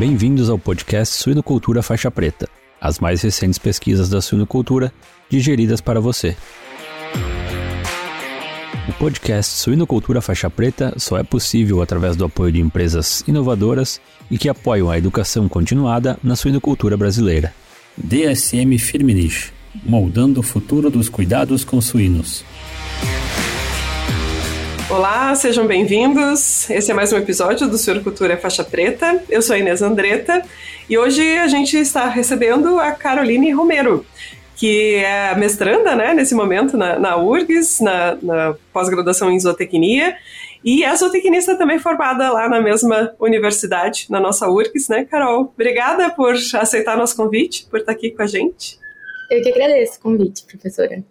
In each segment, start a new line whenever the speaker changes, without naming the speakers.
Bem-vindos ao podcast Suinocultura Faixa Preta, as mais recentes pesquisas da suinocultura digeridas para você. O podcast Suinocultura Faixa Preta só é possível através do apoio de empresas inovadoras e que apoiam a educação continuada na suinocultura brasileira.
DSM Firmenich, moldando o futuro dos cuidados com suínos.
Olá, sejam bem-vindos. Esse é mais um episódio do Suinocultura Faixa Preta. Eu sou a Inês Andretta e hoje a gente está recebendo a Caroline Romero, que é mestranda, né, nesse momento na, na URGS, na, na pós-graduação em zootecnia, e é zootecnista também formada lá na mesma universidade, na nossa URGS, né, Carol? Obrigada por aceitar nosso convite, por estar aqui com a gente.
Eu que agradeço o convite, professora.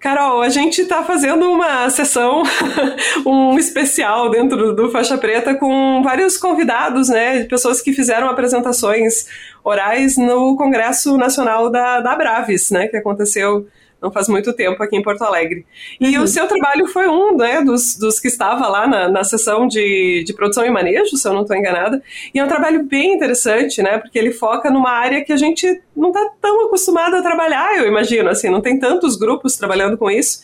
Carol, a gente está fazendo uma sessão, um especial dentro do Faixa Preta com vários convidados, né, pessoas que fizeram apresentações orais no Congresso Nacional da, da Braves, né, que aconteceu não faz muito tempo aqui em Porto Alegre. E uhum. o seu trabalho foi um né, dos, dos que estava lá na, na sessão de, de produção e manejo, se eu não estou enganada. E é um trabalho bem interessante, né? Porque ele foca numa área que a gente não está tão acostumado a trabalhar, eu imagino. Assim, não tem tantos grupos trabalhando com isso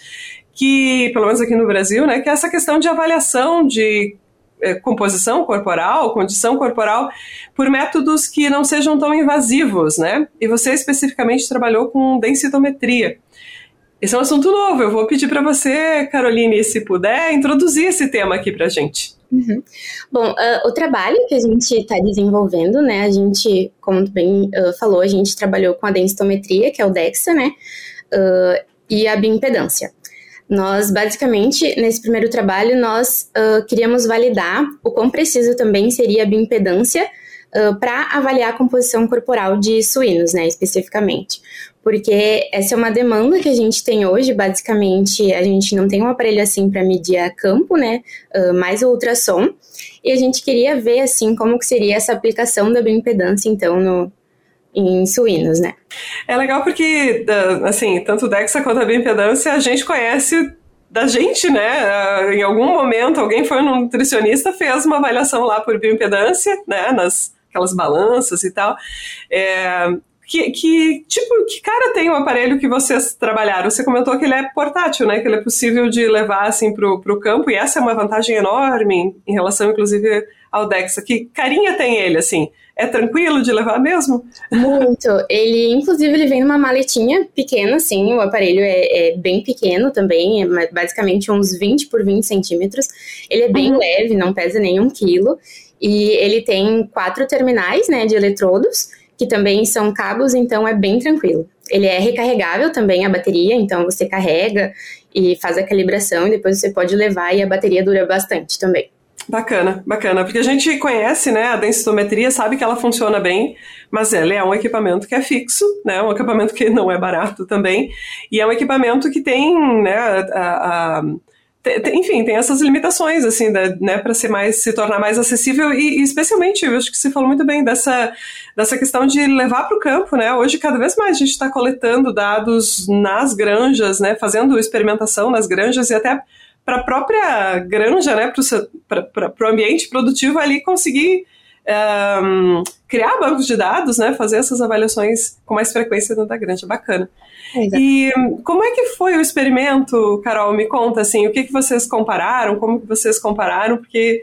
que, pelo menos aqui no Brasil, né, que é essa questão de avaliação de é, composição corporal, condição corporal, por métodos que não sejam tão invasivos, né? E você especificamente trabalhou com densitometria. Esse é um assunto novo. Eu vou pedir para você, Caroline, se puder, introduzir esse tema aqui para a gente.
Uhum. Bom, uh, o trabalho que a gente está desenvolvendo, né? A gente, como bem uh, falou, a gente trabalhou com a densitometria, que é o DEXA, né? Uh, e a bioimpedância. Nós, basicamente, nesse primeiro trabalho, nós queríamos validar o quão preciso também seria a bioimpedância para avaliar a composição corporal de suínos, né, especificamente porque essa é uma demanda que a gente tem hoje. Basicamente, a gente não tem um aparelho assim para medir a campo, né? Uh, mais o ultrassom. E a gente queria ver assim como que seria essa aplicação da bioimpedância, então, no, em suínos, né?
É legal porque, assim, tanto o DEXA quanto a bioimpedância a gente conhece da gente, né? Em algum momento alguém foi um nutricionista, fez uma avaliação lá por bioimpedância, né? Nas aquelas balanças e tal. É, que, que, tipo, que cara tem o aparelho que vocês trabalharam? Você comentou que ele é portátil, né? Que ele é possível de levar assim pro, pro campo, e essa é uma vantagem enorme em, em relação, inclusive, ao Dexa. Que carinha tem ele, assim? É tranquilo de levar mesmo?
Muito. Ele, inclusive, ele vem numa maletinha pequena, assim. O aparelho é, é, bem pequeno também, é basicamente uns 20 por 20 centímetros. Ele é bem uhum. leve, não pesa nenhum quilo. E ele tem quatro terminais, né, de eletrodos que também são cabos, então é bem tranquilo. Ele é recarregável também a bateria, então você carrega e faz a calibração e depois você pode levar e a bateria dura bastante também.
Bacana, bacana, porque a gente conhece, né, a densitometria, sabe que ela funciona bem, mas ela é um equipamento que é fixo, né, um equipamento que não é barato também, e é um equipamento que tem, né, a, a enfim, tem essas limitações, assim, né, para ser mais, se tornar mais acessível e, e, especialmente, eu acho que você falou muito bem dessa, dessa questão de levar para o campo, né, hoje cada vez mais a gente está coletando dados nas granjas, né, fazendo experimentação nas granjas e até para a própria granja, né, para o ambiente produtivo ali conseguir um, criar bancos de dados, né, fazer essas avaliações com mais frequência dentro da granja, bacana. É, e como é que foi o experimento, Carol? Me conta, assim, o que, que vocês compararam, como que vocês compararam, porque,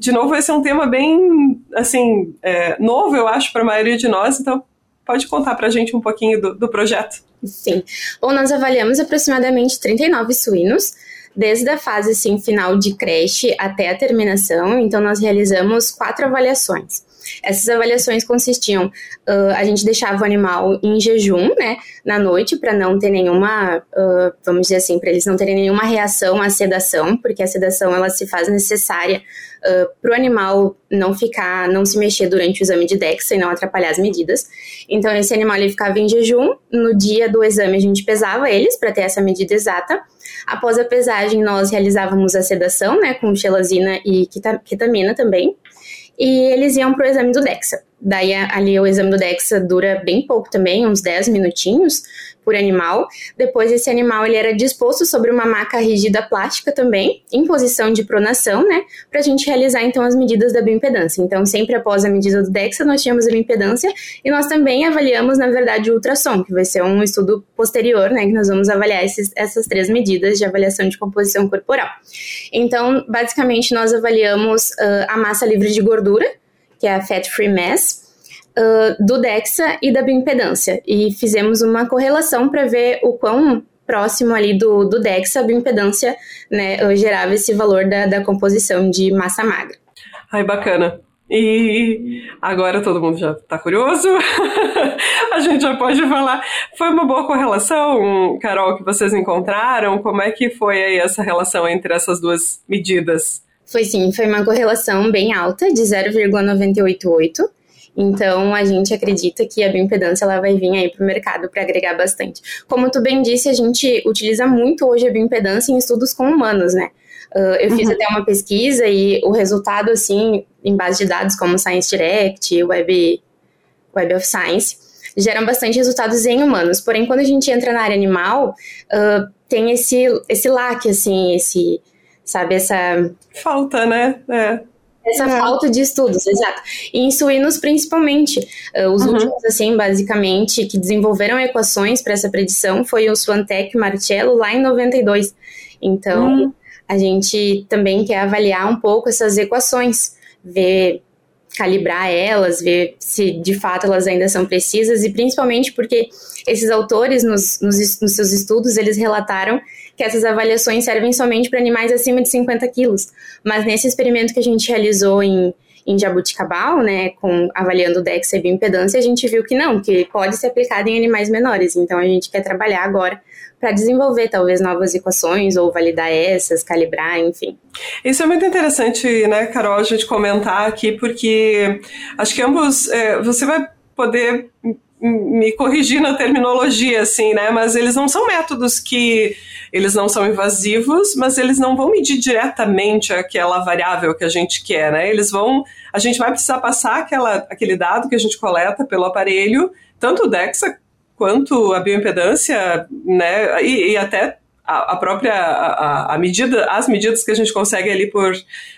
de novo, esse é um tema bem, assim, é, novo, eu acho, para a maioria de nós, então pode contar para a gente um pouquinho do, do projeto.
Sim. Bom, nós avaliamos aproximadamente 39 suínos, desde a fase assim, final de creche até a terminação, então nós realizamos quatro avaliações. Essas avaliações consistiam, uh, a gente deixava o animal em jejum, né, na noite, para não ter nenhuma, uh, vamos dizer assim, para eles não terem nenhuma reação à sedação, porque a sedação ela se faz necessária uh, para o animal não ficar, não se mexer durante o exame de DEXA e não atrapalhar as medidas. Então esse animal ele ficava em jejum. No dia do exame a gente pesava eles para ter essa medida exata. Após a pesagem nós realizávamos a sedação, né, com xelazina e ketamina também e eles iam para o exame do DEXA. Daí ali o exame do DEXA dura bem pouco também, uns 10 minutinhos por animal. Depois esse animal ele era disposto sobre uma maca rígida plástica também, em posição de pronação, né, para a gente realizar então as medidas da bioimpedância. Então sempre após a medida do DEXA nós tínhamos a bioimpedância e nós também avaliamos na verdade o ultrassom, que vai ser um estudo posterior, né, que nós vamos avaliar esses, essas três medidas de avaliação de composição corporal. Então basicamente nós avaliamos uh, a massa livre de gordura que é a Fat Free Mass, uh, do DEXA e da bioimpedância. E fizemos uma correlação para ver o quão próximo ali do, do DEXA a bioimpedância né, gerava esse valor da, da composição de massa magra.
Ai, bacana. E agora todo mundo já está curioso. a gente já pode falar. Foi uma boa correlação, Carol, que vocês encontraram? Como é que foi aí essa relação entre essas duas medidas?
Foi sim, foi uma correlação bem alta, de 0,988. Então, a gente acredita que a bioimpedância ela vai vir aí para o mercado para agregar bastante. Como tu bem disse, a gente utiliza muito hoje a bioimpedância em estudos com humanos, né? Uh, eu fiz uhum. até uma pesquisa e o resultado, assim, em base de dados como Science Direct, Web, Web of Science, geram bastante resultados em humanos. Porém, quando a gente entra na área animal, uh, tem esse, esse lac, assim, esse sabe? Essa.
Falta, né? É.
Essa é. falta de estudos, exato. E em suínos, principalmente. Uh, os uhum. últimos, assim, basicamente, que desenvolveram equações para essa predição foi o Swantec e Marcello lá em 92. Então, uhum. a gente também quer avaliar um pouco essas equações, ver calibrar elas, ver se de fato elas ainda são precisas. E principalmente porque esses autores nos, nos, nos seus estudos eles relataram que essas avaliações servem somente para animais acima de 50 quilos, mas nesse experimento que a gente realizou em em jabuticabal, né, com avaliando DEX e bioimpedância, a gente viu que não, que pode ser aplicado em animais menores. Então a gente quer trabalhar agora para desenvolver talvez novas equações ou validar essas, calibrar, enfim.
Isso é muito interessante, né, Carol, a gente comentar aqui, porque acho que ambos é, você vai poder me corrigir na terminologia, assim, né? Mas eles não são métodos que eles não são invasivos, mas eles não vão medir diretamente aquela variável que a gente quer, né? Eles vão, a gente vai precisar passar aquela, aquele dado que a gente coleta pelo aparelho, tanto o DEXA quanto a bioimpedância, né, e, e até a, própria a, a, medida, as medidas que a gente consegue ali por,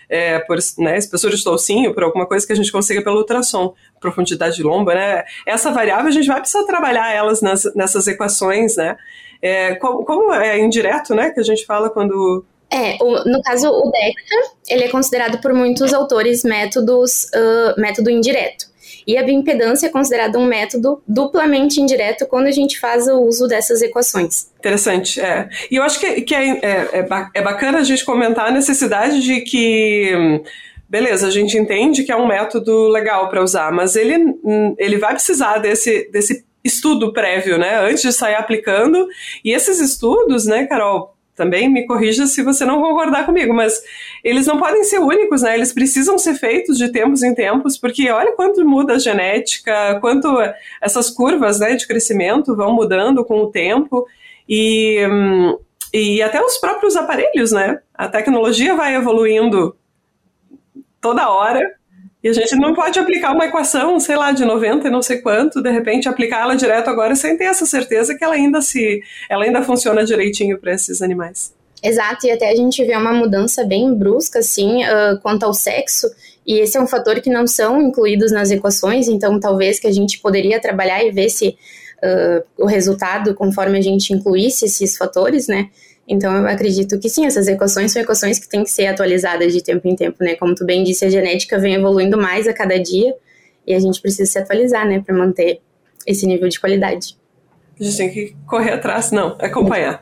é, por né, espessura de toucinho, por alguma coisa que a gente consiga pelo ultrassom, profundidade de lomba, né? Essa variável a gente vai precisar trabalhar elas nas, nessas equações, né? É, como, como, é indireto, né? Que a gente fala quando
é, o, no caso, o DEXA, ele é considerado por muitos autores métodos, uh, método indireto. E a bioimpedância é considerada um método duplamente indireto quando a gente faz o uso dessas equações.
Interessante, é. E eu acho que, que é, é, é, é bacana a gente comentar a necessidade de que beleza, a gente entende que é um método legal para usar, mas ele, ele vai precisar desse, desse estudo prévio, né, antes de sair aplicando. E esses estudos, né, Carol, também me corrija se você não concordar comigo, mas eles não podem ser únicos, né? Eles precisam ser feitos de tempos em tempos, porque olha quanto muda a genética, quanto essas curvas né, de crescimento vão mudando com o tempo. E, e até os próprios aparelhos, né? A tecnologia vai evoluindo toda hora e a gente não pode aplicar uma equação, sei lá, de 90 e não sei quanto, de repente aplicar ela direto agora sem ter essa certeza que ela ainda se, ela ainda funciona direitinho para esses animais.
Exato, e até a gente vê uma mudança bem brusca, assim, uh, quanto ao sexo, e esse é um fator que não são incluídos nas equações, então talvez que a gente poderia trabalhar e ver se uh, o resultado, conforme a gente incluísse esses fatores, né, então, eu acredito que sim, essas equações são equações que têm que ser atualizadas de tempo em tempo, né? Como tu bem disse, a genética vem evoluindo mais a cada dia e a gente precisa se atualizar, né, para manter esse nível de qualidade.
A gente tem que correr atrás, não, acompanhar.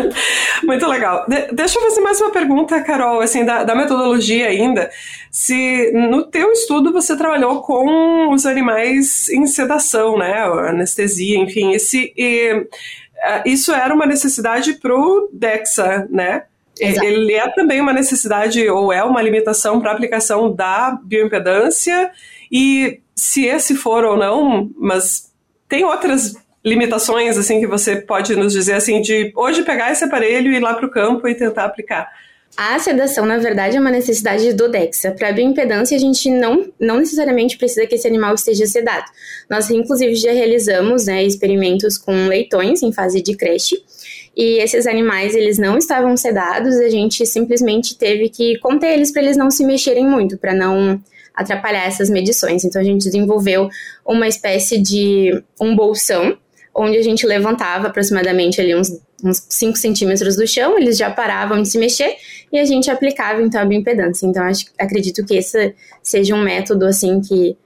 Muito legal. De deixa eu fazer mais uma pergunta, Carol, assim, da, da, metodologia ainda. Se no teu estudo você trabalhou com os animais em sedação, né, anestesia, enfim, esse... E, isso era uma necessidade para o DEXA, né? Exato. Ele é também uma necessidade ou é uma limitação para a aplicação da bioimpedância e se esse for ou não, mas tem outras limitações assim que você pode nos dizer assim de hoje pegar esse aparelho e ir lá para o campo e tentar aplicar.
A sedação, na verdade, é uma necessidade do DEXA. Para a bioimpedância, a gente não, não necessariamente precisa que esse animal esteja sedado. Nós, inclusive, já realizamos né, experimentos com leitões em fase de creche, e esses animais, eles não estavam sedados, a gente simplesmente teve que conter eles para eles não se mexerem muito, para não atrapalhar essas medições. Então, a gente desenvolveu uma espécie de um bolsão, onde a gente levantava aproximadamente ali uns uns 5 centímetros do chão, eles já paravam de se mexer e a gente aplicava então a bioimpedância. Então acho, acredito que esse seja um método assim que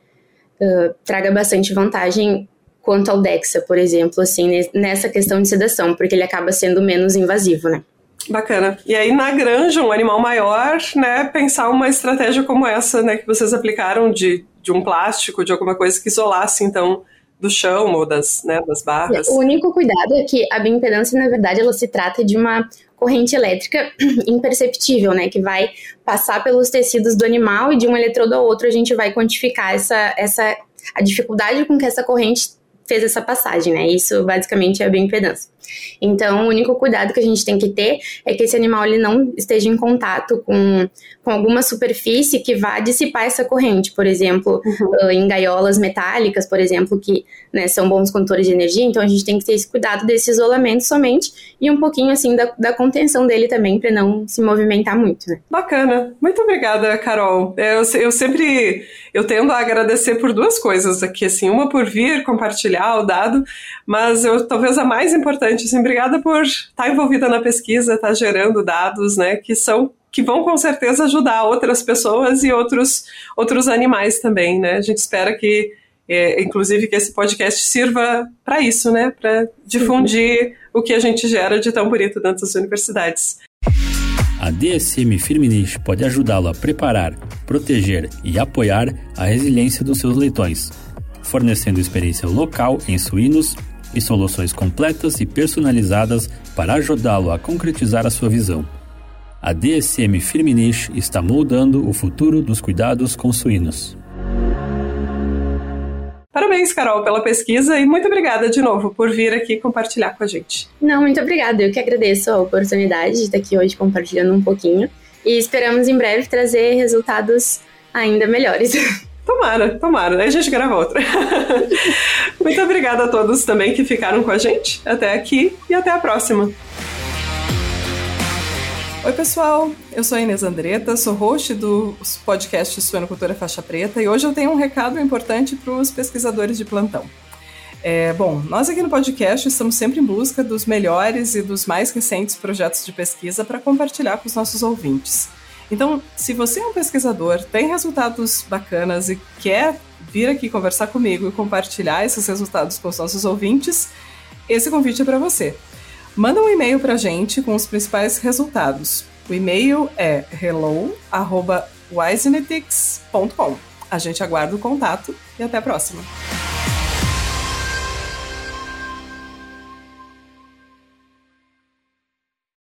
uh, traga bastante vantagem quanto ao DEXA, por exemplo, assim, nessa questão de sedação, porque ele acaba sendo menos invasivo, né?
Bacana. E aí, na granja, um animal maior, né, pensar uma estratégia como essa, né, que vocês aplicaram de, de um plástico, de alguma coisa que isolasse, então, do chão ou das, né, das barras.
O único cuidado é que a bioimpedância, na verdade, ela se trata de uma corrente elétrica imperceptível, né, que vai passar pelos tecidos do animal e de um eletrodo ao outro a gente vai quantificar essa, essa a dificuldade com que essa corrente fez essa passagem, né? Isso basicamente é a bioimpedância. Então, o único cuidado que a gente tem que ter é que esse animal ele não esteja em contato com, com alguma superfície que vá dissipar essa corrente, por exemplo, uhum. em gaiolas metálicas, por exemplo, que né, são bons condutores de energia, então a gente tem que ter esse cuidado desse isolamento somente e um pouquinho assim da, da contenção dele também para não se movimentar muito, né?
Bacana. Muito obrigada, Carol. Eu, eu sempre eu tendo a agradecer por duas coisas aqui, assim, uma por vir compartilhar o dado, mas eu talvez a mais importante, assim, obrigada por estar envolvida na pesquisa, estar gerando dados, né, que são que vão com certeza ajudar outras pessoas e outros outros animais também, né? A gente espera que é, inclusive que esse podcast sirva para isso, né? Para difundir o que a gente gera de tão bonito dentro das universidades.
A DSM Firmenich pode ajudá-lo a preparar, proteger e apoiar a resiliência dos seus leitões, fornecendo experiência local em suínos e soluções completas e personalizadas para ajudá-lo a concretizar a sua visão. A DSM Firmenich está moldando o futuro dos cuidados com suínos.
Parabéns, Carol, pela pesquisa e muito obrigada de novo por vir aqui compartilhar com a gente.
Não, muito obrigada. Eu que agradeço a oportunidade de estar aqui hoje compartilhando um pouquinho e esperamos em breve trazer resultados ainda melhores.
Tomara, tomara. Aí a gente grava outra. muito obrigada a todos também que ficaram com a gente até aqui e até a próxima. Oi, pessoal. Eu sou a Inês Andretta, sou host do podcast Suenocultura Faixa Preta e hoje eu tenho um recado importante para os pesquisadores de plantão. É, bom, nós aqui no podcast estamos sempre em busca dos melhores e dos mais recentes projetos de pesquisa para compartilhar com os nossos ouvintes. Então, se você é um pesquisador, tem resultados bacanas e quer vir aqui conversar comigo e compartilhar esses resultados com os nossos ouvintes, esse convite é para você. Manda um e-mail para a gente com os principais resultados. O e-mail é hello@wisenetics.com. A gente aguarda o contato e até a próxima.